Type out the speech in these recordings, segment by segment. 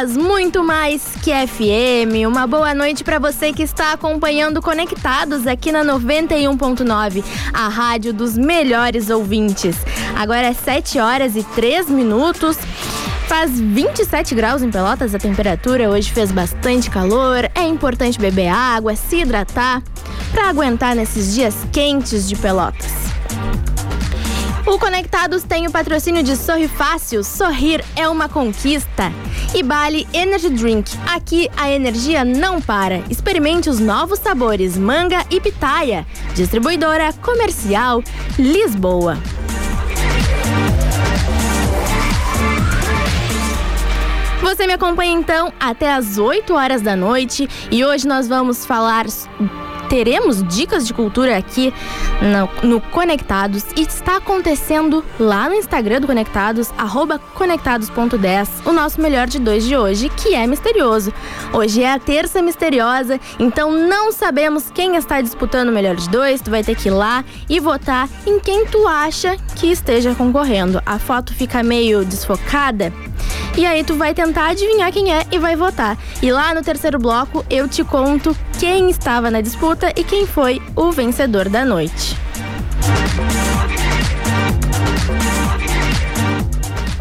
Muito mais que FM. Uma boa noite para você que está acompanhando Conectados aqui na 91.9, a rádio dos melhores ouvintes. Agora é 7 horas e 3 minutos. Faz 27 graus em Pelotas a temperatura, hoje fez bastante calor. É importante beber água, se hidratar para aguentar nesses dias quentes de Pelotas. O Conectados tem o patrocínio de Sorri Fácil. Sorrir é uma conquista. E Bali Energy Drink. Aqui a energia não para. Experimente os novos sabores manga e pitaia. Distribuidora Comercial Lisboa. Você me acompanha então até as 8 horas da noite e hoje nós vamos falar teremos dicas de cultura aqui no, no, Conectados e está acontecendo lá no Instagram do Conectados, conectados.10, o nosso melhor de dois de hoje, que é misterioso. Hoje é a terça misteriosa, então não sabemos quem está disputando o melhor de dois. Tu vai ter que ir lá e votar em quem tu acha que esteja concorrendo. A foto fica meio desfocada. E aí tu vai tentar adivinhar quem é e vai votar. E lá no terceiro bloco eu te conto quem estava na disputa e quem foi o vencedor da noite.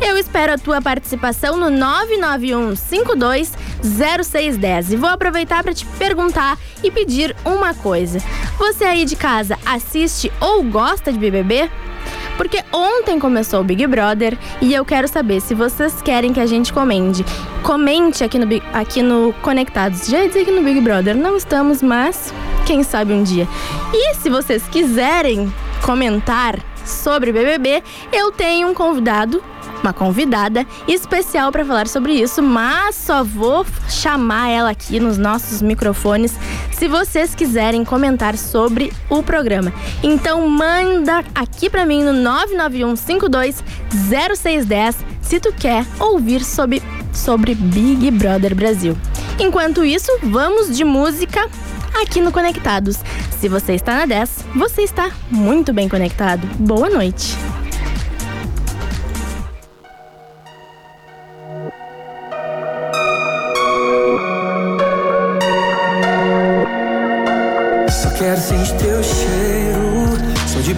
Eu espero a tua participação no 991 52 0610 e vou aproveitar para te perguntar e pedir uma coisa. Você aí de casa assiste ou gosta de BBB? Porque ontem começou o Big Brother e eu quero saber se vocês querem que a gente comente. Comente aqui no, aqui no Conectados. Já ia dizer que no Big Brother não estamos, mas quem sabe um dia. E se vocês quiserem comentar sobre BBB, eu tenho um convidado uma convidada especial para falar sobre isso, mas só vou chamar ela aqui nos nossos microfones se vocês quiserem comentar sobre o programa. Então manda aqui para mim no 991520610 se tu quer ouvir sobre sobre Big Brother Brasil. Enquanto isso, vamos de música aqui no Conectados. Se você está na 10, você está muito bem conectado. Boa noite.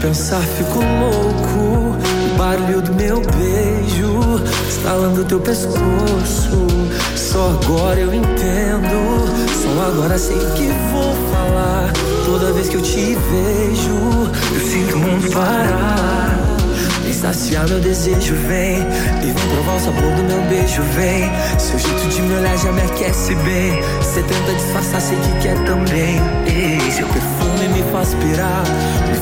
pensar fico louco. O barulho do meu beijo estalando teu pescoço. Só agora eu entendo. Agora sei que vou falar. Toda vez que eu te vejo, eu sinto o mundo parar. Vem saciar meu desejo, vem. E vem provar o sabor do meu beijo, vem. Seu jeito de me olhar já me aquece bem. Cê tenta disfarçar, sei que quer também. Ei, seu perfume me faz pirar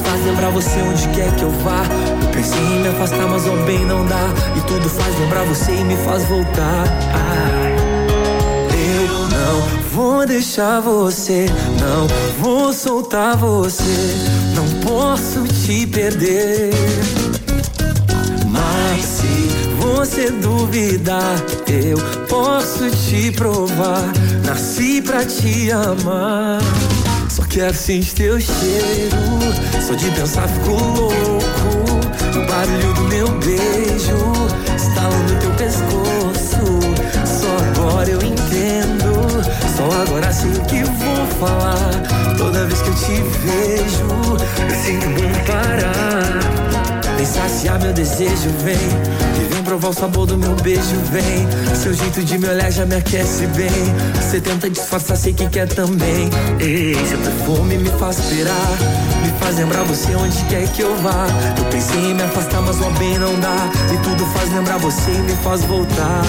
faz lembrar você onde quer que eu vá. Eu pensei em me afastar, mas ao bem não dá. E tudo faz lembrar você e me faz voltar. Não vou deixar você, não vou soltar você. Não posso te perder. Mas se você duvidar, eu posso te provar. Nasci pra te amar. Só quero sentir teu cheiro. Só de pensar fico louco. O barulho do meu beijo estalando teu pescoço. Só agora eu entendo. Só agora sei o que vou falar. Toda vez que eu te vejo, eu sinto bom parar. Vem saciar meu desejo, vem provar o sabor do meu beijo, vem. Seu jeito de me olhar já me aquece bem. Você tenta disfarçar, sei que quer também. Ei, seu perfume me faz esperar. Me faz lembrar você onde quer que eu vá. Eu pensei em me afastar, mas o bem não dá. E tudo faz lembrar você e me faz voltar.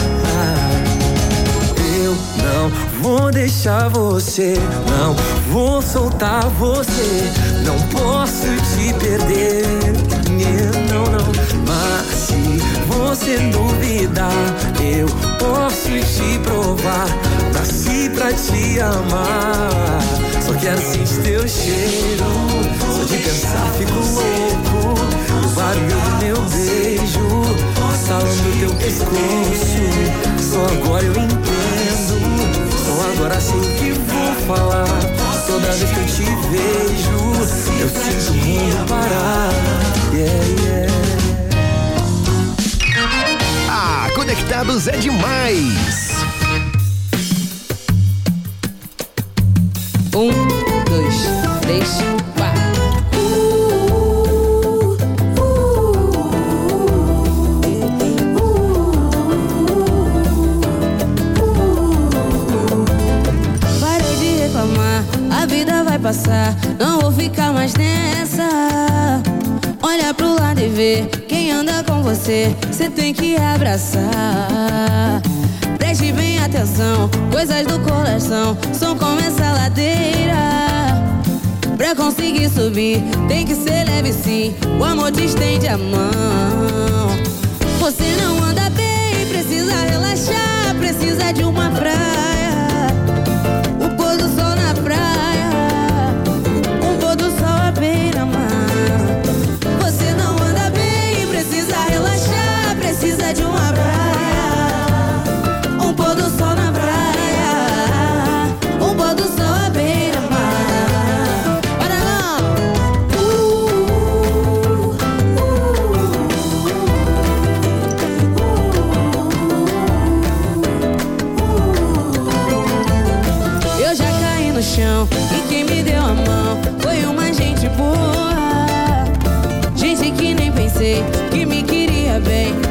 Não vou deixar você, não vou soltar você. Não posso te perder, não, não. Mas se você duvidar, eu posso te provar. Nasci pra te amar. Só quero sentir teu cheiro. Só de pensar fico louco. O barulho do meu beijo, salão do teu pescoço. Só agora eu entendo agora sim que vou falar. Toda vez que eu te vejo, eu sinto o mundo parar. Yeah, yeah. Ah, conectados é demais! passar. Não vou ficar mais nessa. Olha pro lado e vê quem anda com você. Você tem que abraçar. Preste bem atenção, coisas do coração são como essa ladeira. Pra conseguir subir, tem que ser leve sim. O amor te estende a mão. Você não anda bem, precisa relaxar, precisa de uma frase bem.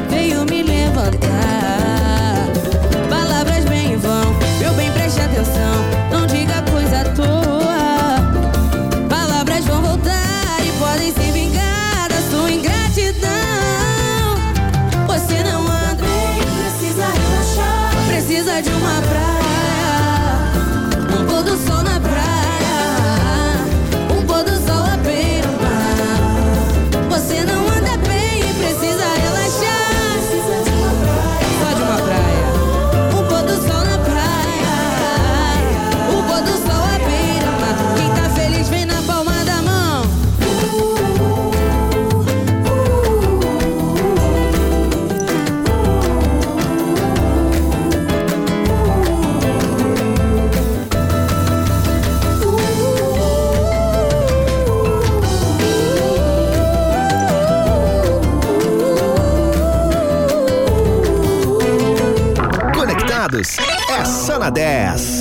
na 10.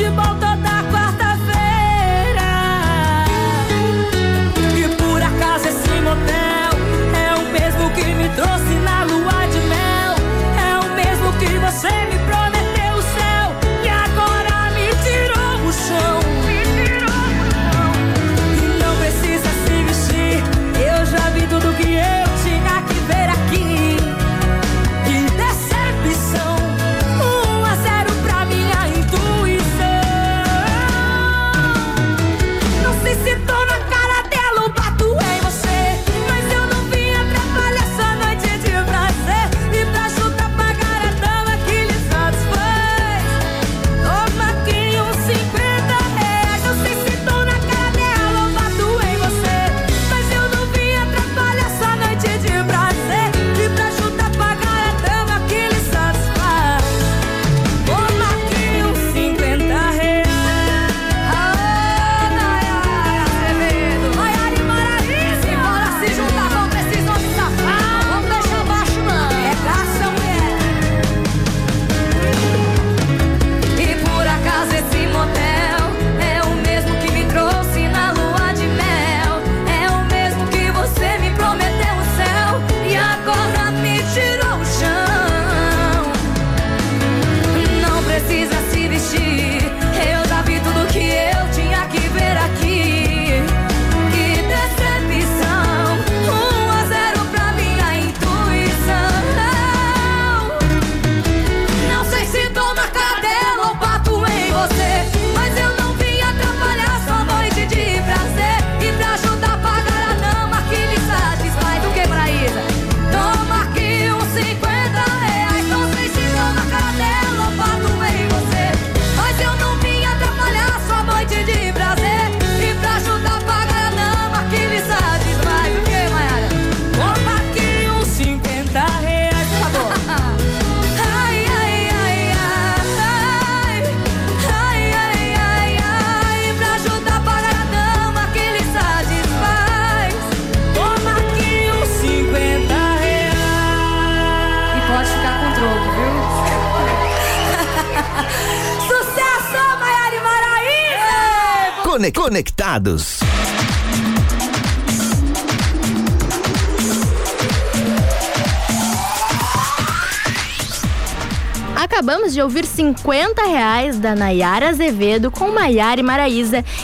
Futebol Conectados. Acabamos de ouvir 50 reais da Nayara Azevedo com Maiara e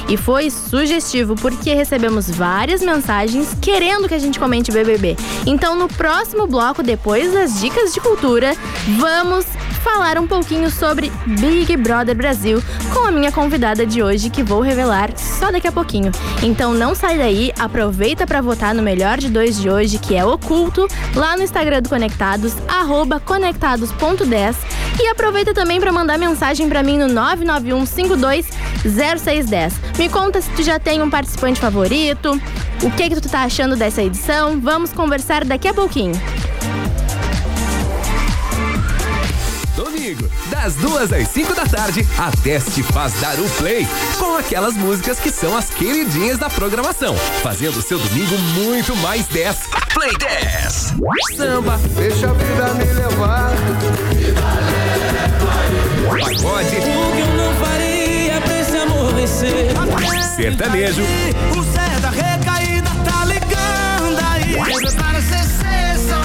e foi sugestivo porque recebemos várias mensagens querendo que a gente comente BBB. Então no próximo bloco, depois das dicas de cultura, vamos falar um pouquinho sobre Big Brother Brasil com a minha convidada de hoje que vou revelar só daqui a pouquinho. Então não sai daí, aproveita para votar no melhor de dois de hoje, que é oculto, lá no Instagram do Conectados, arroba conectados.10 e aproveita também para mandar mensagem para mim no 991520610. Me conta se tu já tem um participante favorito, o que que tu tá achando dessa edição. Vamos conversar daqui a pouquinho. Domingo, das duas às 5 da tarde, a Teste faz dar o play com aquelas músicas que são as queridinhas da programação, fazendo seu domingo muito mais 10. Play 10. Samba, Deixa a vida me levar. pagode, O que eu não faria pra esse amor vencer? sertanejo, O Zé da recaída tá ligando aí.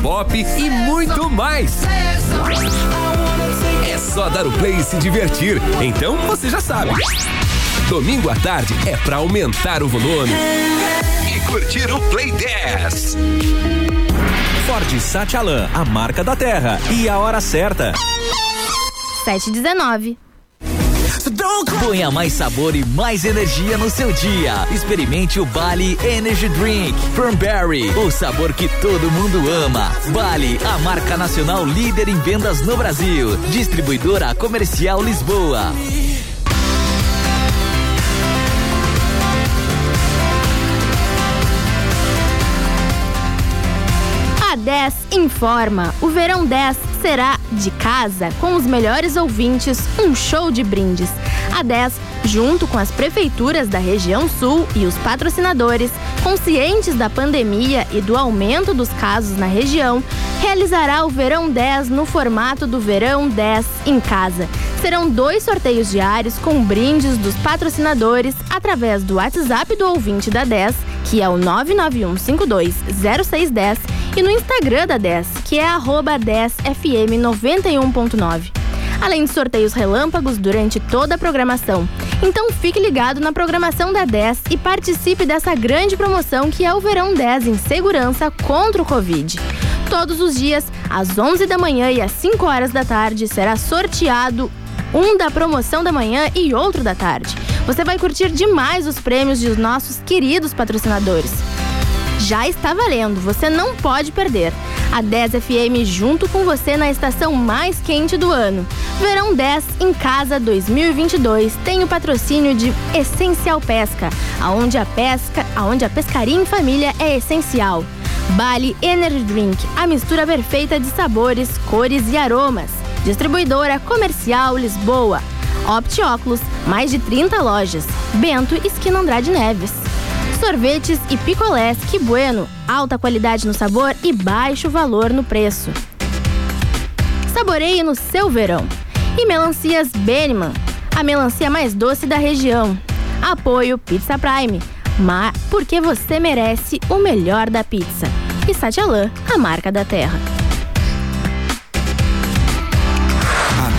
Pop e muito mais. Só dar o play e se divertir. Então você já sabe. Domingo à tarde é pra aumentar o volume e curtir o Play 10. Ford Satialan, a marca da terra. E a hora certa. 719. Ponha mais sabor e mais energia no seu dia. Experimente o Bali Energy Drink from Berry, o sabor que todo mundo ama. Bali, a marca nacional líder em vendas no Brasil. Distribuidora Comercial Lisboa. Informa: o Verão 10 será de casa com os melhores ouvintes, um show de brindes. A 10, junto com as prefeituras da região sul e os patrocinadores, conscientes da pandemia e do aumento dos casos na região, realizará o Verão 10 no formato do Verão 10 em casa. Serão dois sorteios diários com brindes dos patrocinadores através do WhatsApp do ouvinte da 10, que é o 991520610, e no Instagram da 10, que é arroba 10fm91.9 além de sorteios relâmpagos durante toda a programação. Então fique ligado na programação da 10 e participe dessa grande promoção que é o Verão 10 em segurança contra o Covid. Todos os dias, às 11 da manhã e às 5 horas da tarde, será sorteado um da promoção da manhã e outro da tarde. Você vai curtir demais os prêmios dos nossos queridos patrocinadores. Já está valendo, você não pode perder. A 10 FM junto com você na estação mais quente do ano. Verão 10 em casa 2022 tem o patrocínio de Essencial Pesca, aonde a pesca, aonde a pescaria em família é essencial. Bali Energy Drink, a mistura perfeita de sabores, cores e aromas. Distribuidora Comercial Lisboa. Opti Óculos, mais de 30 lojas. Bento, esquina Andrade Neves. Sorvetes e picolés Que Bueno, alta qualidade no sabor e baixo valor no preço. Saboreie no seu verão. E melancias Beniman, a melancia mais doce da região. Apoio Pizza Prime, mas porque você merece o melhor da pizza. E Satialã, a marca da terra.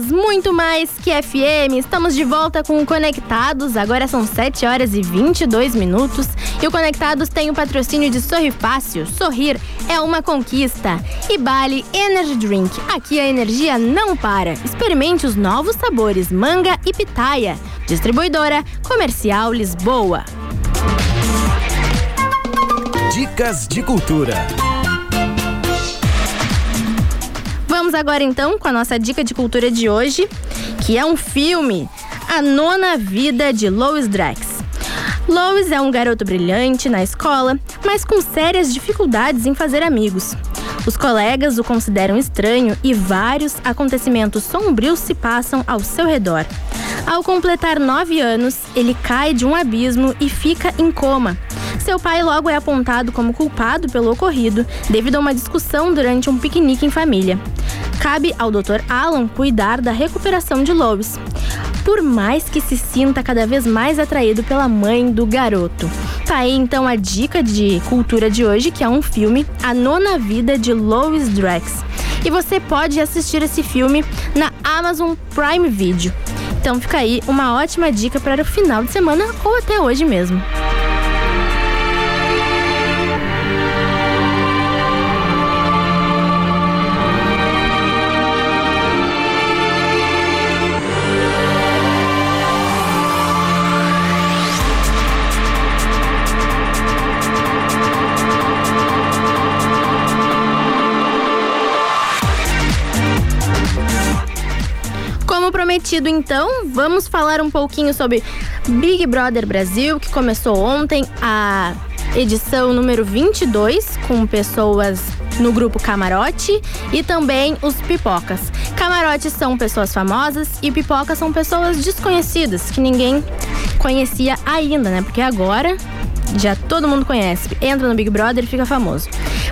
Muito mais que FM. Estamos de volta com o Conectados. Agora são 7 horas e 22 minutos. E o Conectados tem o patrocínio de Sorri Fácil. Sorrir é uma conquista. E Bali Energy Drink. Aqui a energia não para. Experimente os novos sabores manga e pitaia. Distribuidora Comercial Lisboa. Dicas de cultura. Vamos agora então com a nossa dica de cultura de hoje, que é um filme, A Nona Vida de Lois Drax. Lois é um garoto brilhante na escola, mas com sérias dificuldades em fazer amigos. Os colegas o consideram estranho e vários acontecimentos sombrios se passam ao seu redor. Ao completar nove anos, ele cai de um abismo e fica em coma. Seu pai logo é apontado como culpado pelo ocorrido devido a uma discussão durante um piquenique em família. Cabe ao Dr. Alan cuidar da recuperação de Lois, por mais que se sinta cada vez mais atraído pela mãe do garoto. Tá aí então a dica de cultura de hoje, que é um filme, A Nona Vida de Lois Drax. E você pode assistir esse filme na Amazon Prime Video. Então fica aí uma ótima dica para o final de semana ou até hoje mesmo. Prometido, então, vamos falar um pouquinho sobre Big Brother Brasil, que começou ontem a edição número 22, com pessoas no grupo Camarote e também os pipocas. Camarotes são pessoas famosas e pipocas são pessoas desconhecidas, que ninguém conhecia ainda, né? Porque agora já todo mundo conhece. Entra no Big Brother e fica famoso.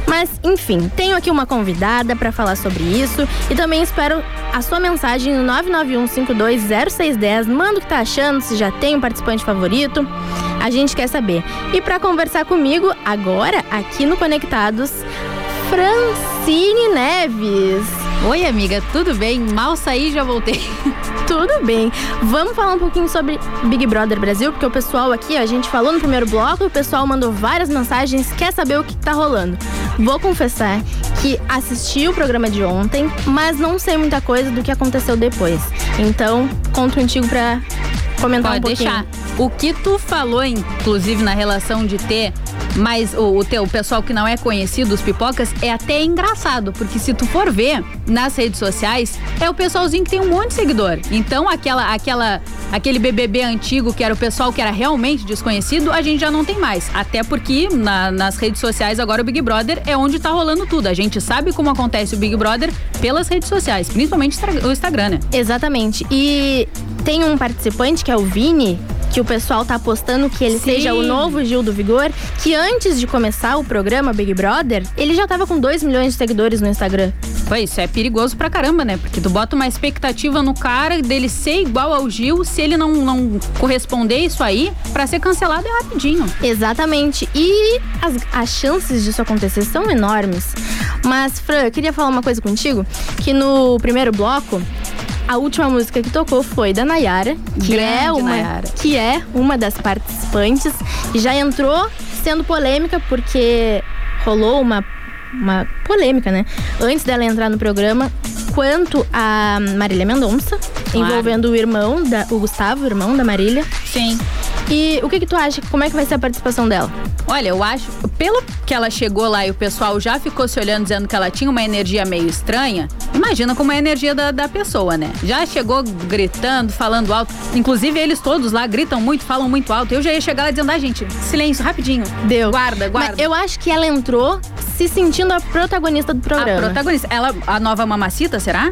Mas, enfim, tenho aqui uma convidada para falar sobre isso e também espero a sua mensagem no 991520610. Manda o que tá achando, se já tem um participante favorito. A gente quer saber. E para conversar comigo agora, aqui no Conectados, Francine Neves. Oi, amiga, tudo bem? Mal saí já voltei. Tudo bem. Vamos falar um pouquinho sobre Big Brother Brasil, porque o pessoal aqui, a gente falou no primeiro bloco, o pessoal mandou várias mensagens, quer saber o que tá rolando. Vou confessar que assisti o programa de ontem, mas não sei muita coisa do que aconteceu depois. Então, conto contigo pra comentar Pode um pouquinho. deixar. O que tu falou, inclusive, na relação de ter mas o, o teu pessoal que não é conhecido, os pipocas, é até engraçado, porque se tu for ver nas redes sociais, é o pessoalzinho que tem um monte de seguidor. Então, aquela, aquela, aquele BBB antigo, que era o pessoal que era realmente desconhecido, a gente já não tem mais. Até porque na- nas redes sociais agora o Big Brother é onde tá rolando tudo. A gente sabe como acontece o Big Brother pelas redes sociais, principalmente o Instagram, né? Exatamente. E tem um participante que é o Vini, que o pessoal tá apostando que ele Sim. seja o novo Gil do Vigor, que antes de começar o programa Big Brother, ele já tava com 2 milhões de seguidores no Instagram. Pô, isso é perigoso pra caramba, né? Porque tu bota uma expectativa no cara dele ser igual ao Gil, se ele não, não corresponder isso aí, pra ser cancelado é rapidinho. Exatamente. E as, as chances disso acontecer são enormes. Mas, Fran, eu queria falar uma coisa contigo, que no primeiro bloco, a última música que tocou foi da Nayara, que é Grande uma Nayara. que é uma das participantes e já entrou sendo polêmica porque rolou uma uma polêmica, né? Antes dela entrar no programa, quanto a Marília Mendonça, envolvendo o irmão da o Gustavo, o irmão da Marília. Sim. E o que que tu acha? Como é que vai ser a participação dela? Olha, eu acho, pelo que ela chegou lá e o pessoal já ficou se olhando dizendo que ela tinha uma energia meio estranha, imagina como é a energia da, da pessoa, né? Já chegou gritando, falando alto. Inclusive, eles todos lá gritam muito, falam muito alto. Eu já ia chegar lá dizendo, ah, gente, silêncio, rapidinho. Deu. Guarda, guarda. Mas eu acho que ela entrou se sentindo a protagonista do a programa. protagonista, ela, a nova mamacita, será?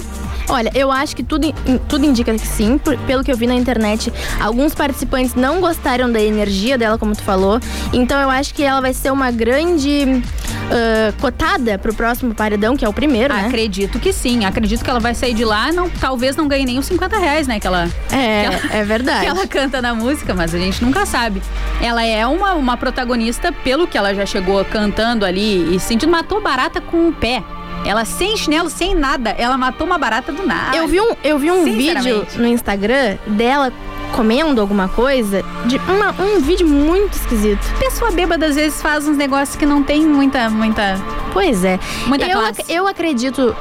Olha, eu acho que tudo, tudo indica que sim, por- pelo que eu vi na internet. Alguns participantes não gostaram da energia dela, como tu falou. Então eu acho que ela vai ser uma grande ah, cotada pro próximo paredão, que é o primeiro, né? Acredito que sim. Acredito que ela vai sair de lá, não, talvez não ganhe nem os 50 reais, né? Que ela, É, que ela- é verdade. que ela canta na música, mas a gente nunca sabe. Ela é uma, uma protagonista, pelo que ela já chegou cantando ali e sentindo, matou barata com o pé. Ela sem chinelo, sem nada, ela matou uma barata do nada. Eu vi um, eu vi um vídeo no Instagram dela comendo alguma coisa, de uma- um vídeo muito esquisito. Pessoa bêbada às vezes faz uns negócios que não tem muita, muita. Pois é. Muita eu, ac- eu acredito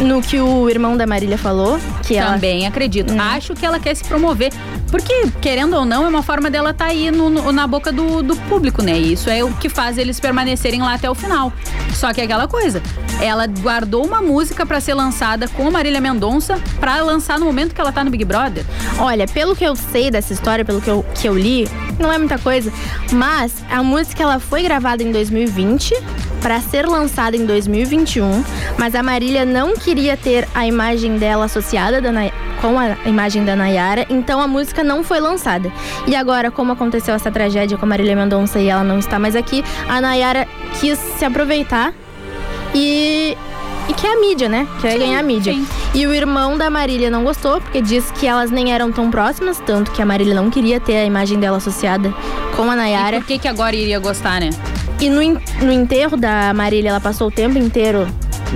no que o irmão da Marília falou, que ela Também acredito. Hum. Acho que ela quer se promover. Porque, querendo ou não, é uma forma dela estar aí no- no- na boca do, do público, né? E isso é o que faz eles permanecerem lá até o final. Só que é aquela coisa. Ela guardou uma música pra ser lançada com a Marília Mendonça pra lançar no momento que ela tá no Big Brother. Olha, pelo que eu sei dessa história, pelo que eu, que eu li, não é muita coisa, mas a música ela foi gravada em 2020 para ser lançada em 2021, mas a Marília não queria ter a imagem dela associada da Nay- com a imagem da Nayara, então a música não foi lançada. E agora, como aconteceu essa tragédia com a Marília Mendonça e ela não está mais aqui, a Nayara quis se aproveitar e e quer a mídia, né? Quer Sim, ganhar a mídia. sim. E o irmão da Marília não gostou, porque disse que elas nem eram tão próximas, tanto que a Marília não queria ter a imagem dela associada com a E Nayara. por que que agora iria gostar, né? E no, no enterro da Marília, ela passou o tempo inteiro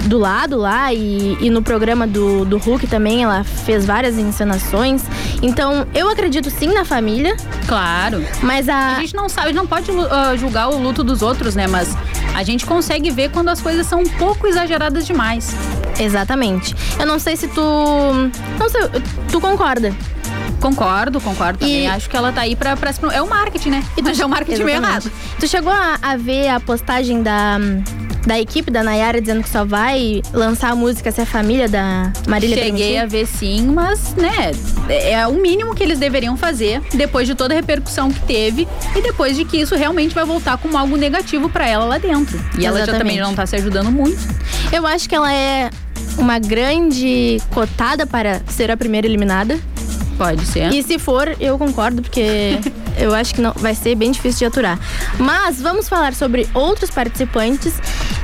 do lado lá e, e no programa do, do Hulk também ela fez várias encenações. Então, eu acredito sim na família, Claro. mas A a. gente não sabe, não pode ah, julgar o luto dos outros, né? Mas a gente consegue ver quando as coisas são um pouco exageradas demais. Exatamente. Eu não sei se tu. Não sei, tu concorda. Concordo, concordo também. E- Acho que ela tá aí pra, pra É o marketing, né? E tu- Mas é o marketing meio Exatamente. errado. Tu chegou a, a ver a postagem da, da equipe da Nayara dizendo que só vai lançar a música se a família da Marília Cheguei a ver sim, mas, né, é o mínimo que eles deveriam fazer depois de toda a repercussão que teve e depois de que isso realmente vai voltar como algo negativo pra ela lá dentro. E ela já Exatamente. também não tá se ajudando muito. Eu acho que ela é uma grande cotada para ser a primeira eliminada. Pode ser. E se for, eu concordo, porque eu acho que não vai ser bem difícil de aturar. Mas vamos falar sobre outros participantes.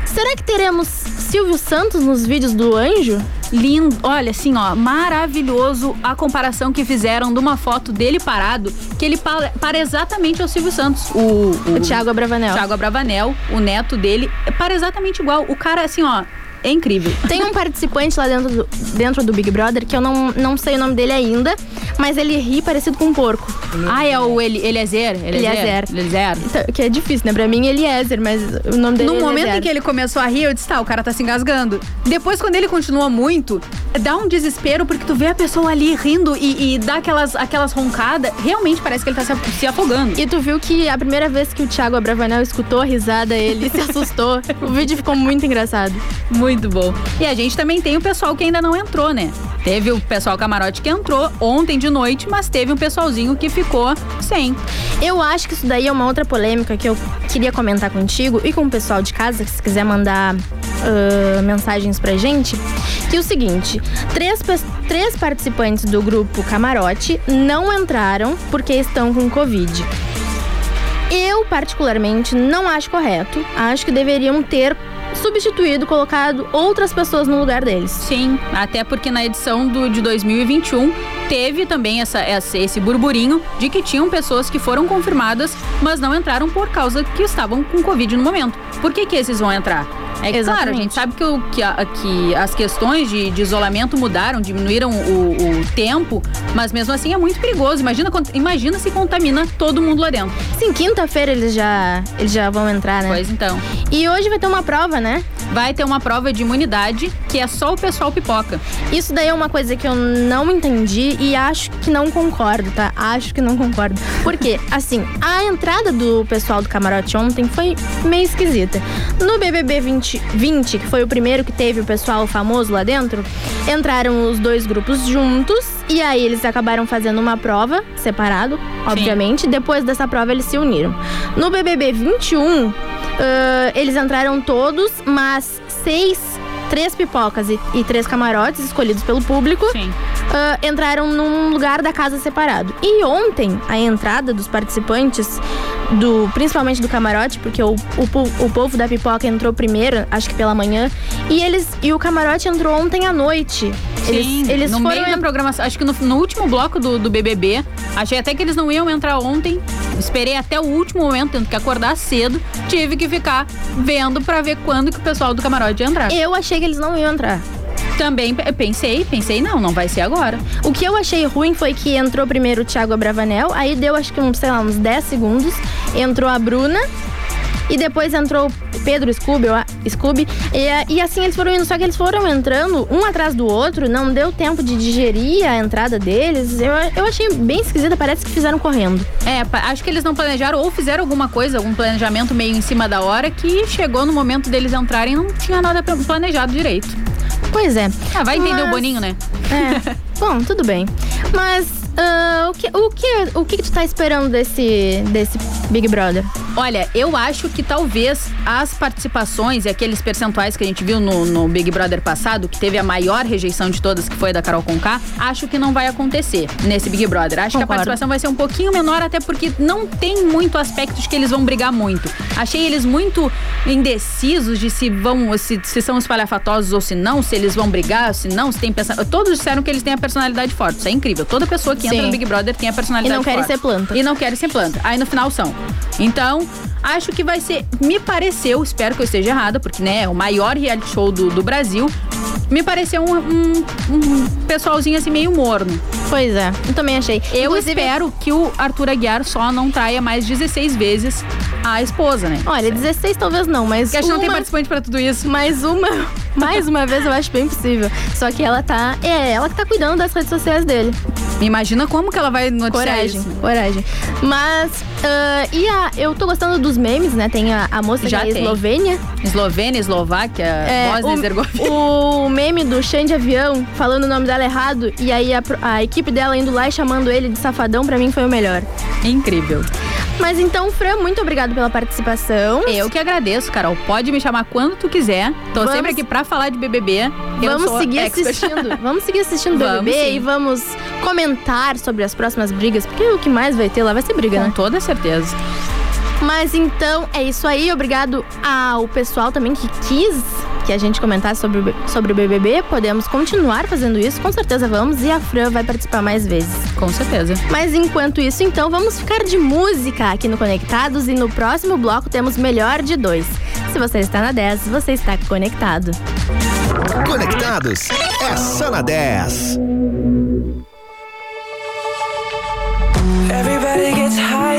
Será que teremos Silvio Santos nos vídeos do Anjo? Lindo, olha assim, ó, maravilhoso a comparação que fizeram de uma foto dele parado, que ele para, para exatamente ao Silvio Santos. O, o, O Thiago Abravanel. Thiago Abravanel, o neto dele, para exatamente igual. O cara, assim, ó, é incrível. Tem um participante lá dentro do, dentro do Big Brother que eu não, não sei o nome dele ainda, mas ele ri parecido com um porco. Ah, é o Eli, Eliezer? Eliezer. Eliezer. Então, que é difícil, né? Pra mim, Eliezer, mas o nome dele No é momento em que ele começou a rir, eu disse, tá, o cara tá se engasgando. Depois, quando ele continua muito, dá um desespero, porque tu vê a pessoa ali rindo e, e dá aquelas, aquelas roncadas. Realmente parece que ele tá se, se afogando. E tu viu que a primeira vez que o Thiago Abravanel escutou a risada, ele se assustou. O vídeo ficou muito engraçado. Muito bom. E a gente também tem o pessoal que ainda não entrou, né? Teve o pessoal camarote que entrou ontem de noite, mas teve um pessoalzinho que ficou sem. Eu acho que isso daí é uma outra polêmica que eu queria comentar contigo e com o pessoal de casa, se quiser mandar ah, mensagens pra gente. Que é o seguinte: três, três participantes do grupo Camarote não entraram porque estão com Covid. Eu, particularmente, não acho correto. Acho que deveriam ter substituído, colocado outras pessoas no lugar deles. Sim, até porque na edição do, de 2021 teve também essa, essa- esse burburinho de que tinham pessoas que foram confirmadas, mas não entraram por causa que estavam com Covid no momento. Por que, que esses vão entrar? É que, claro, a gente sabe que, o- que, a- que as questões de, de isolamento mudaram, diminuíram o, o tempo, mas mesmo assim é muito perigoso. Imagina, imagina se contamina todo mundo lá dentro. Sim, quinta-feira eles já, eles já vão entrar, né? Pois então. E hoje vai ter uma prova, né? Vai ter uma prova de imunidade que é só o pessoal pipoca. Isso daí é uma coisa que eu não entendi e acho que não concordo, tá? Acho que não concordo. Por quê? Assim, a entrada do pessoal do camarote ontem foi meio esquisita. No BBB 20, 20, que foi o primeiro que teve o pessoal famoso lá dentro, entraram os dois grupos juntos e aí eles acabaram fazendo uma prova separado, obviamente. Depois dessa prova eles se uniram. No BBB 21, ah, eles entraram todos, mas seis três pipocas e, e três camarotes escolhidos pelo público ah, entraram num lugar da casa separado. E ontem, a entrada dos participantes, do principalmente do camarote, porque o, o, o povo da pipoca entrou primeiro, acho que pela manhã, e eles e o camarote entrou ontem à noite. Eles, Sim, eles no foram meio da programação. Acho que no, no último bloco do, do BBB, achei até que eles não iam entrar ontem. Esperei até o último momento, tendo que acordar cedo. Tive que ficar vendo pra ver quando que o pessoal do camarote ia entrar. Eu achei que eles não iam entrar. Também pe- pensei, pensei, não, não vai ser agora. O que eu achei ruim foi que entrou primeiro o Thiago Abravanel, aí deu acho que uns, sei lá, uns 10 segundos, entrou a Bruna e depois entrou o Pedro Scooby, Scooby e, e assim eles foram indo, só que eles foram entrando um atrás do outro, não deu tempo de digerir a entrada deles. Eu, eu achei bem esquisita, parece que fizeram correndo. É, acho que eles não planejaram ou fizeram alguma coisa, algum planejamento meio em cima da hora que chegou no momento deles entrarem não tinha nada planejado direito. Pois é. Ah, vai entender Mas- o Boninho, né? É. Bom, tudo bem. Mas ah, o, que, o, que, o que que tu tá esperando desse, desse Big Brother? Olha, eu acho que talvez as participações e aqueles percentuais que a gente viu no, no Big Brother passado, que teve a maior rejeição de todas, que foi a da Carol Conká, acho que não vai acontecer nesse Big Brother. Acho que a Concordo. participação vai ser um pouquinho menor, até porque não tem muito aspecto de que eles vão brigar muito. Achei eles muito indecisos de se vão, se, se são espalhafatosos ou se não, se eles vão brigar, se não, se tem pensa... Todos disseram que eles têm a personalidade forte. Isso é incrível. Toda pessoa que entra no Big Brother tem a personalidade E não querem ser planta. E não querem ser planta. Aí no final são. Então, acho que vai ser. Me pareceu, espero que eu esteja errada, porque né, é o maior reality show do, do Brasil. Me pareceu um, um- um pessoalzinho assim meio morno. Pois é, eu também achei. Eu Inclusive, espero que o Arthur Aguiar só não traia mais 16 vezes a esposa, né? Olha, 16 talvez não, mas. Porque acho que não tem uma- participante pra tudo isso. Mais uma, mais uma vez eu acho bem possível. Só que ela tá. É, ela que tá cuidando das redes sociais dele. Imagina como que ela vai noticiar Coragem, isso. coragem. Mas. ah, e a. Eu tô gostando dos memes, né? Tem a, a moça Já que é tem. Eslovênia. Eslovênia, Eslováquia, É, Bósnia e Herzegovina. o, o meme do Xande de avião falando o nome dela errado e aí a, a equipe dela indo lá e chamando ele de safadão, pra mim foi o melhor. Incrível. Mas então, Fran, muito obrigado pela participação. Eu que agradeço, Carol. Pode me chamar quando tu quiser. Tô Vamos- sempre aqui pra falar de BBB. Eu Vamos seguir expert. assistindo. Vamos seguir assistindo Vamos, BBB sim. e vamos comentar sobre as próximas brigas, porque o que mais vai ter lá vai ser briga, Com né? toda certeza. Mas então é isso aí. Obrigado ao pessoal também que quis que a gente comentasse sobre, sobre o BBB. Podemos continuar fazendo isso, com certeza vamos. E a Fran vai participar mais vezes. Com certeza. Mas enquanto isso, então, vamos ficar de música aqui no Conectados. E no próximo bloco temos Melhor de Dois. Se você está na 10, você está conectado. Conectados é só na 10.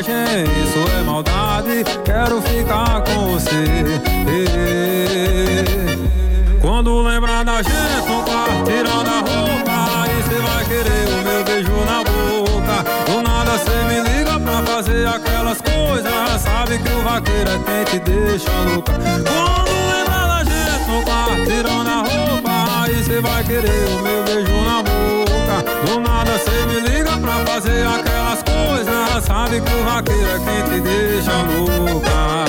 Isso é maldade. Quero ficar com você. Quando lembrar da gente no quarto, tirando a roupa, aí cê vai querer o meu beijo na boca. Do nada cê me liga pra fazer aquelas coisas. Sabe que o vaqueiro é quem te deixa louca. Quando lembrar da gente no quarto, tirando a roupa, aí cê vai querer o meu beijo na boca. Do nada cê me liga pra fazer aquelas coisas. Sabe que o vaqueiro é quem te deixa louca.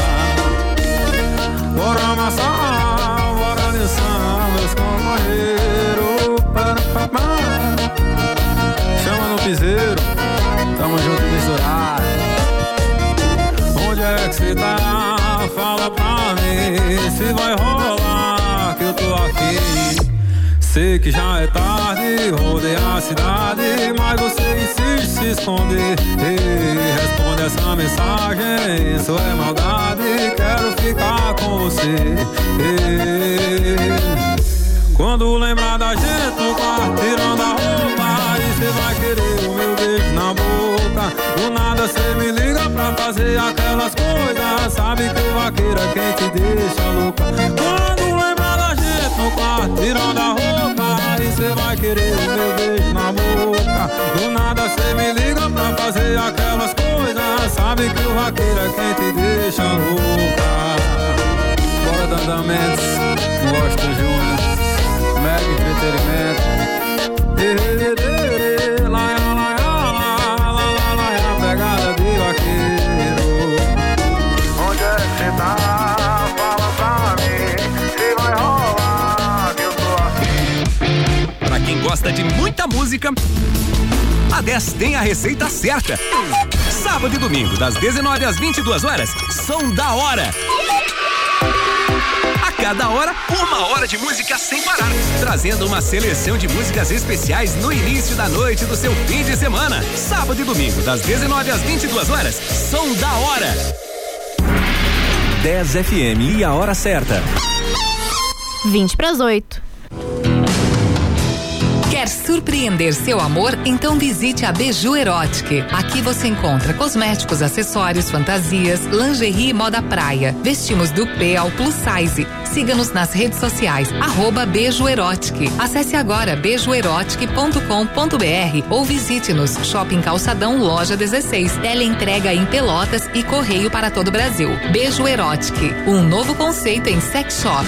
Bora amassar, bora dançar, meus companheiros. Chama no piseiro, tamo junto e misturado. Onde é que cê tá? Fala pra mim se vai rolar que eu tô aqui. Sei que já é tarde, rodei a cidade, mas você insiste se esconder. Ei, responde essa mensagem, isso é maldade, quero ficar com você. Ei, quando lembrar da gente no quarto, tirando a roupa, aí você vai querer o meu beijo na boca. Do nada você me liga pra fazer aquelas coisas, sabe que o vaqueiro é quem te deixa louca. Quando quarto, tirando a roupa, aí você vai querer o meu beijo na boca. Do nada você me liga pra fazer aquelas coisas, sabe que o vaqueiro é quem te deixa louca. Bora Danda Mendes, Gosto Júnior, Mega Entretenimento. Muita música, a 10 tem a receita certa. Sábado e domingo, das 19 às 22 horas, som da hora. A cada hora, uma hora de música sem parar. Trazendo uma seleção de músicas especiais no início da noite do seu fim de semana. Sábado e domingo, das 19 às 22 horas, som da hora. 10 FM e a hora certa. 20 para as 8. Quer surpreender seu amor? Então visite a Beju Erotic. Aqui você encontra cosméticos, acessórios, fantasias, lingerie e moda praia. Vestimos do P ao plus size. Siga-nos nas redes sociais, arroba Beijo Erotic. Acesse agora beijoerotic.com.br ou visite-nos Shopping Calçadão, loja 16. Tele entrega em Pelotas e correio para todo o Brasil. Beijo Erotic, um novo conceito em sex shop.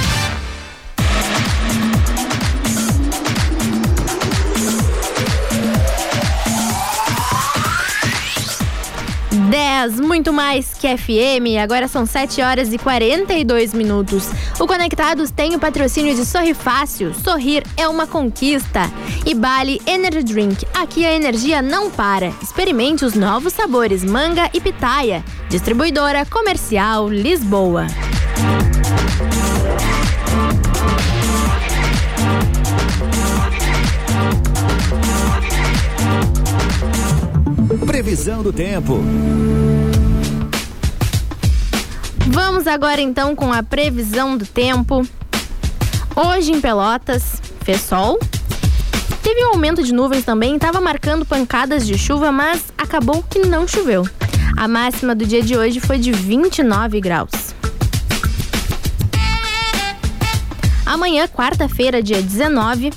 10, muito mais que FM. Agora são 7 horas e 42 minutos. O Conectados tem o patrocínio de Sorri Fácil. Sorrir é uma conquista. E Bali Energy Drink. Aqui a energia não para. Experimente os novos sabores manga e pitaia. Distribuidora Comercial Lisboa. Previsão do tempo. Vamos agora então com a previsão do tempo. Hoje em Pelotas fez sol. Teve um aumento de nuvens também, estava marcando pancadas de chuva, mas acabou que não choveu. A máxima do dia de hoje foi de 29 graus. Amanhã, quarta-feira, dia 19,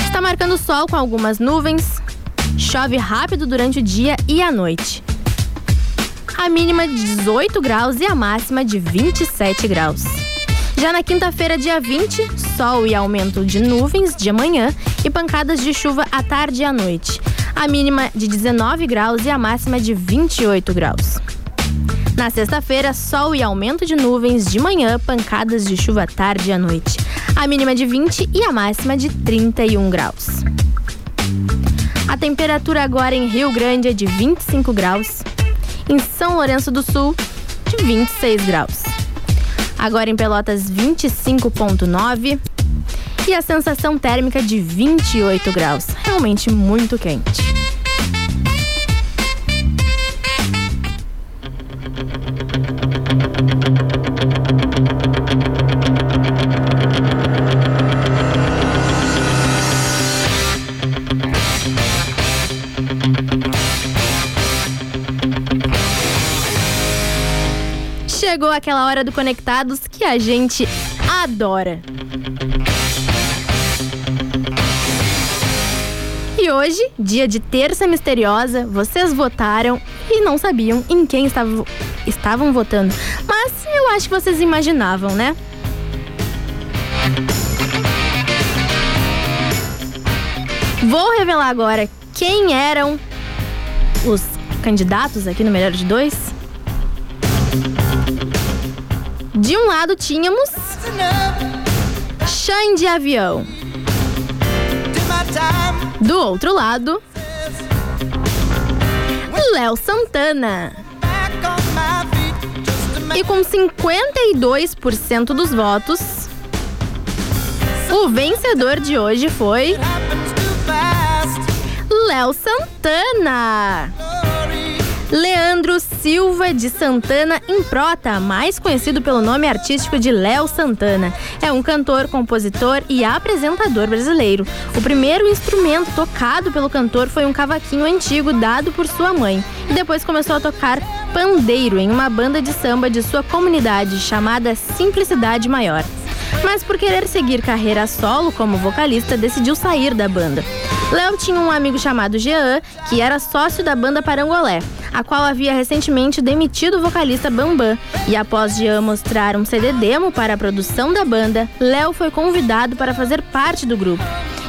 está marcando sol com algumas nuvens. Chove rápido durante o dia e a noite. A mínima de 18 graus e a máxima de 27 graus. Já na quinta-feira, dia 20, sol e aumento de nuvens de manhã e pancadas de chuva à tarde e à noite. A mínima de 19 graus e a máxima de 28 graus. Na sexta-feira, sol e aumento de nuvens de manhã, pancadas de chuva à tarde e à noite. A mínima de 20 e a máxima de 31 graus. A temperatura agora em Rio Grande é de 25 graus. Em São Lourenço do Sul, de 26 graus. Agora em Pelotas, 25,9. E a sensação térmica de 28 graus. Realmente muito quente. Aquela hora do Conectados que a gente adora. E hoje, dia de terça misteriosa, vocês votaram e não sabiam em quem estavam, estavam votando. Mas eu acho que vocês imaginavam, né? Vou revelar agora quem eram os candidatos aqui no Melhor de Dois. De um lado tínhamos Shine de Avião. Do outro lado, Léo Santana. E com 52% dos votos, o vencedor de hoje foi Léo Santana. Leandro Silva de Santana Improta, mais conhecido pelo nome artístico de Léo Santana. É um cantor, compositor e apresentador brasileiro. O primeiro instrumento tocado pelo cantor foi um cavaquinho antigo dado por sua mãe. E depois começou a tocar pandeiro em uma banda de samba de sua comunidade chamada Simplicidade Maior. Mas por querer seguir carreira solo como vocalista, decidiu sair da banda. Léo tinha um amigo chamado Jean, que era sócio da banda Parangolé, a qual havia recentemente demitido o vocalista Bambam. E após Jean mostrar um CD demo para a produção da banda, Léo foi convidado para fazer parte do grupo.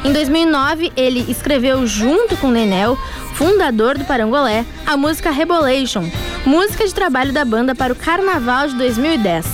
Em 2009, ele escreveu junto com Nenel, fundador do Parangolé, a música Rebolation, música de trabalho da banda para o Carnaval de 2010.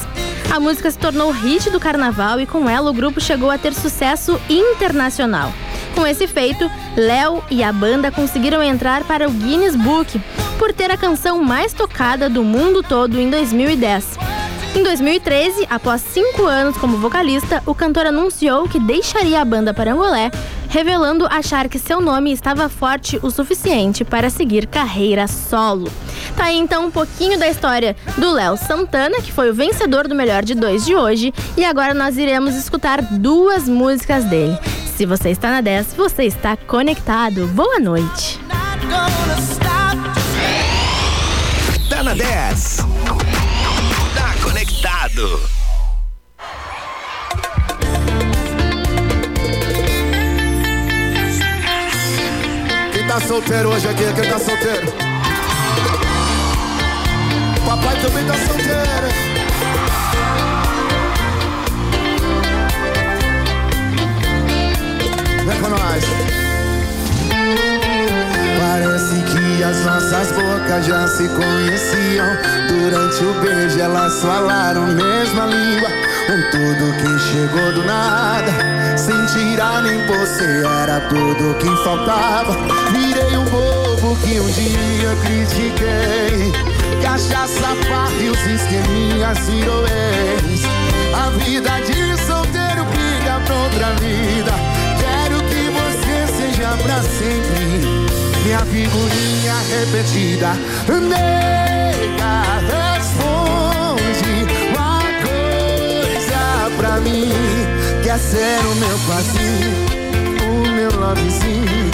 A música se tornou hit do carnaval e com ela o grupo chegou a ter sucesso internacional. Com esse feito, Léo e a banda conseguiram entrar para o Guinness Book por ter a canção mais tocada do mundo todo em 2010. Em 2013, após cinco anos como vocalista, o cantor anunciou que deixaria a banda Parangolé, revelando achar que seu nome estava forte o suficiente para seguir carreira solo. Tá aí então um pouquinho da história do Léo Santana, que foi o vencedor do Melhor de Dois de hoje, e agora nós iremos escutar duas músicas dele. Se você está na 10, você está conectado. Boa noite. Tá na 10. Quem tá solteiro hoje aqui? Quem tá solteiro? Papai também tá solteiro. Já se conheciam. Durante o beijo elas falaram mesma língua. Um tudo que chegou do nada. Sem tirar nem você, era tudo que faltava. Virei um bobo que um dia critiquei. Cachaça, farra e os esqueminhas ex. A vida de solteiro briga pra outra vida. Quero que você seja pra sempre. Minha figurinha repetida. Nega, responde uma coisa pra mim. Quer ser o meu passinho, o meu lovezinho.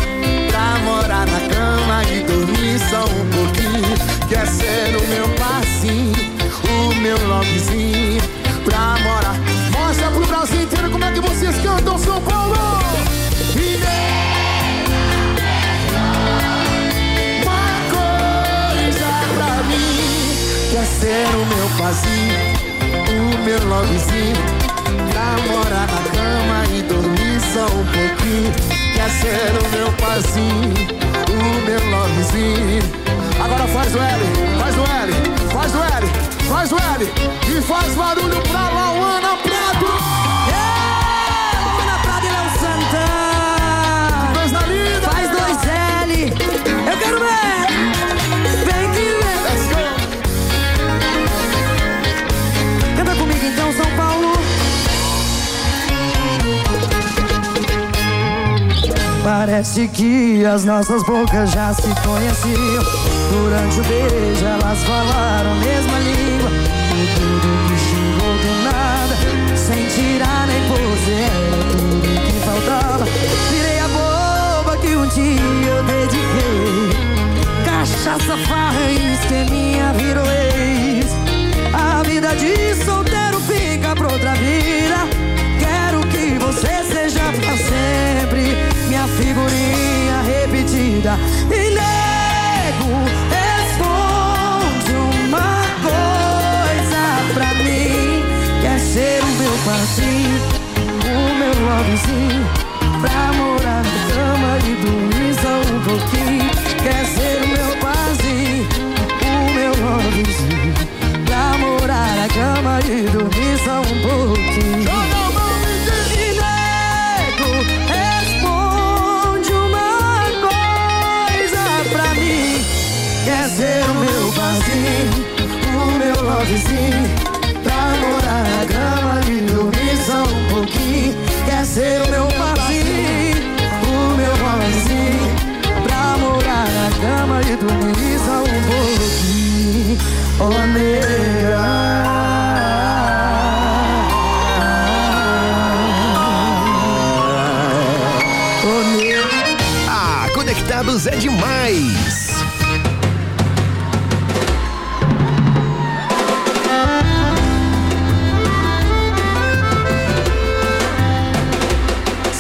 Pra morar na cama e dormir só um pouquinho. Quer ser o meu passinho, o meu lovezinho. Ser o meu pazinho, o meu lovezinho. Pra morar na cama e dormir só um pouquinho. Quer ser o meu pazinho, o meu lovezinho. Agora faz o L, faz o L, faz o L, faz o L. E faz barulho pra Lauana Prado Parece que as nossas bocas já se conheciam. Durante o beijo elas falaram a mesma língua. E tudo que chegou do nada, sem tirar nem pose, tudo que faltava. Virei a boba que um dia eu dediquei. Cachaça, farra e esqueminha virou ex. A vida de solteiro fica pra outra vida. Quero que você seja pra sempre minha figurinha repetida. E nego, responde uma coisa pra mim. Quer ser o meu parceiro, o meu lovezinho. Pra morar na cama e dormir só um pouquinho. Quer ser o meu parceiro, o meu lovezinho. Pra morar na cama e dormir só um pouquinho. O meu lovezinho. Pra morar na cama e dormir só um pouquinho. Quer ser o meu parceiro, o meu lovezinho. Pra morar na cama e dormir só um pouquinho. Oh, Ah,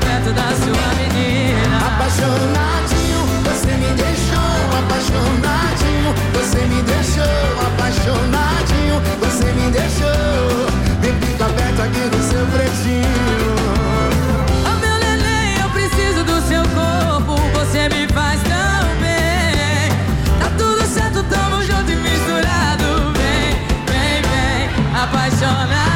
Perto da sua menina. Apaixonadinho, você me deixou apaixonadinho. Você me deixou apaixonadinho. Você me deixou. Vem ficar perto aqui do seu pretinho. Oh meu neném, eu preciso do seu corpo. Você me faz tão bem. Tá tudo certo, tamo junto e misturado. Vem, vem, vem, apaixonadinha.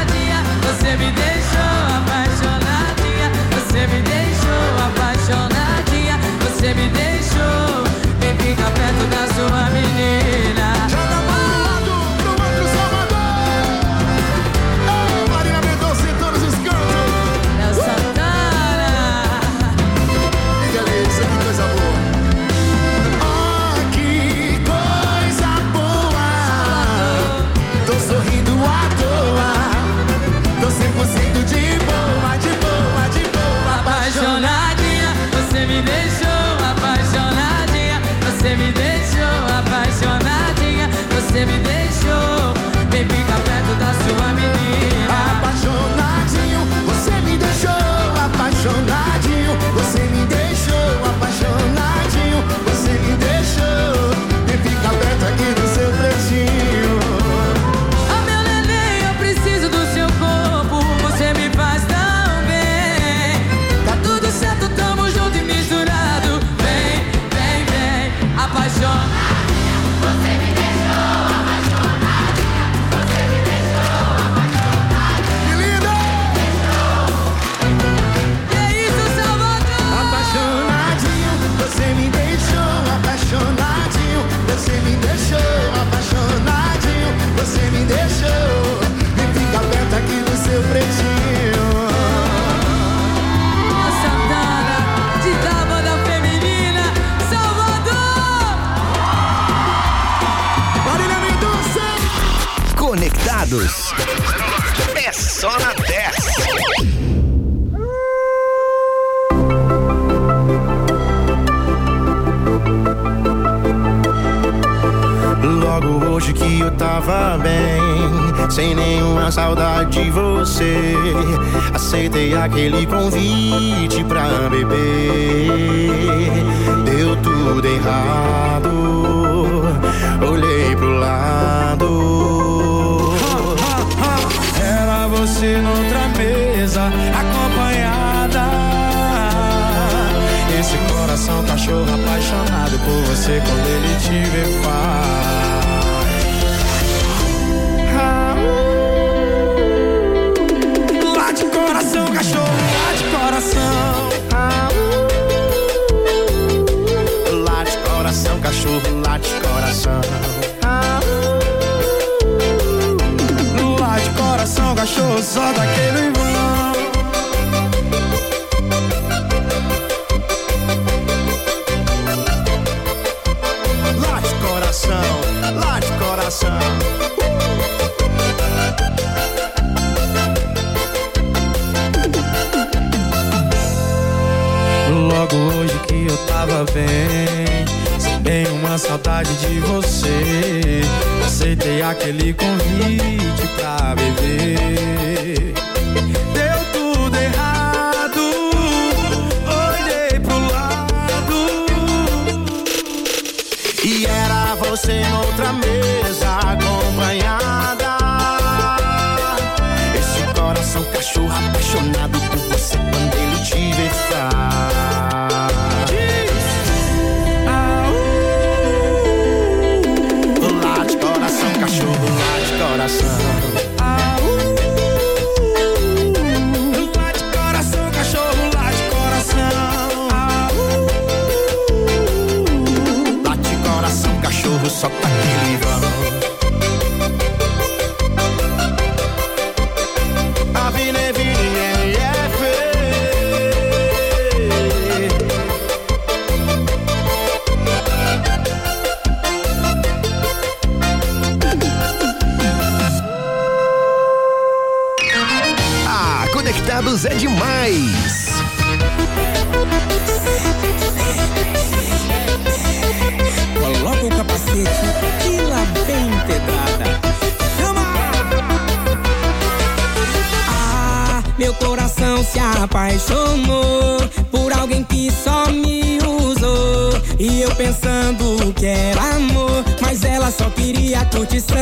Apaixonou por alguém que só me usou. E eu pensando que era amor, mas ela só queria curtição.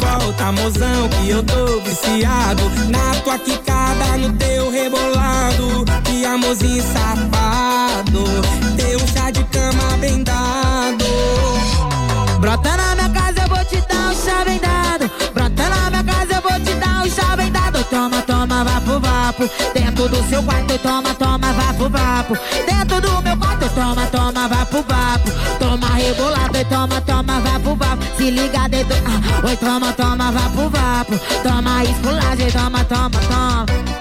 Volta, mozão, que eu tô viciado na tua quicada, no teu rebolado. Que amorzinho safado, teu chá de cama bem dado. Brota na minha casa, eu vou te dar um chá bem dado. Dentro do seu quarto, toma, toma, vapo, vapo. Dentro do meu quarto, toma, toma, vapo, vapo. Toma rebolado, toma, toma, vapo, vapo. Se liga dentro. Ah, oi, toma, toma, vapo, vapo. Toma esculagem, toma, toma, toma.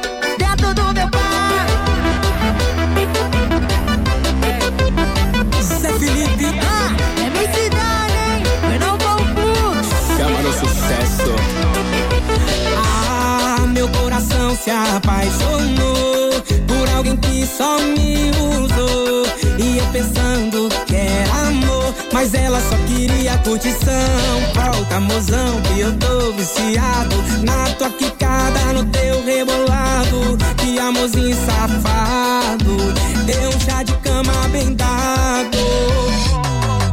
Se apaixonou por alguém que só me usou. E eu pensando que era amor, mas ela só queria curtição. Volta, mozão, que eu tô viciado na tua quicada, no teu rebolado. Que amorzinho safado, deu um chá de cama bem dado.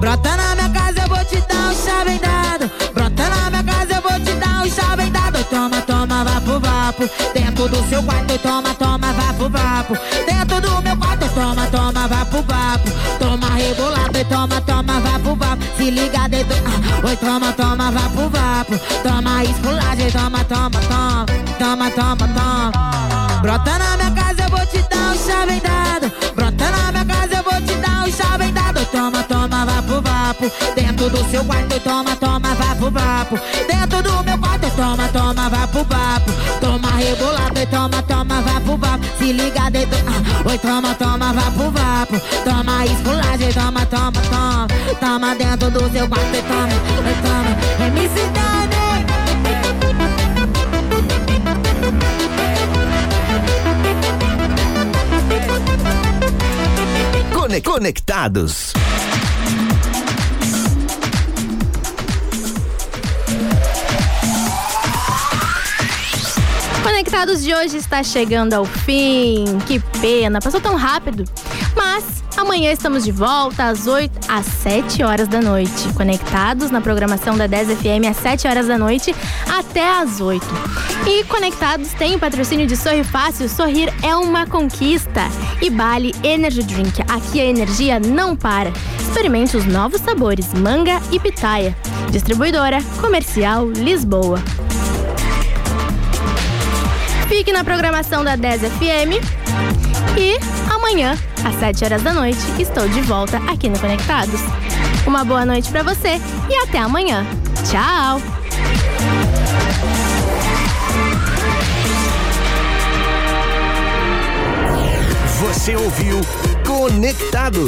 Brota na minha casa, eu vou te dar um chá bem dado. Brota na minha casa, eu vou te dar um chá bem dado. Toma, toma, vapo, vapo. Dentro do seu quarto, toma, toma, vapo, vapo. Dentro do meu quarto, toma, toma, vapo, vapo. Toma rebolado e toma, toma, vapo, vapo. Se liga dentro. Ah, oi, toma, toma, vapo, vapo. Toma esculagem, toma, toma, toma. Toma, toma, toma. Brota na minha casa, eu vou te dar um chá bem dado. Brota na minha casa, eu vou te dar um chá bem dado. Toma, toma, vapo, vapo. Dentro do seu quarto, toma, toma, vapo, vapo. Dentro Toma rebolado e toma, toma, vapo, vapo. Se liga dentro. Ah, oi, toma, toma, vapo, vapo. Toma esculagem, toma, toma, toma. Toma dentro do seu quarto e toma, e toma. MC Dani. Cone- Conectados. Conectados de hoje está chegando ao fim. Que pena, passou tão rápido. Mas amanhã estamos de volta às 8 às 7 horas da noite. Conectados na programação da 10 FM às 7 horas da noite até às 8. E Conectados tem o patrocínio de Sorri Fácil. Sorrir é uma conquista. E Bali Energy Drink. Aqui a energia não para. Experimente os novos sabores manga e pitaia. Distribuidora Comercial Lisboa. Fique na programação da 10 FM. E amanhã, às 7 horas da noite, estou de volta aqui no Conectados. Uma boa noite para você e até amanhã. Tchau! Você ouviu Conectados.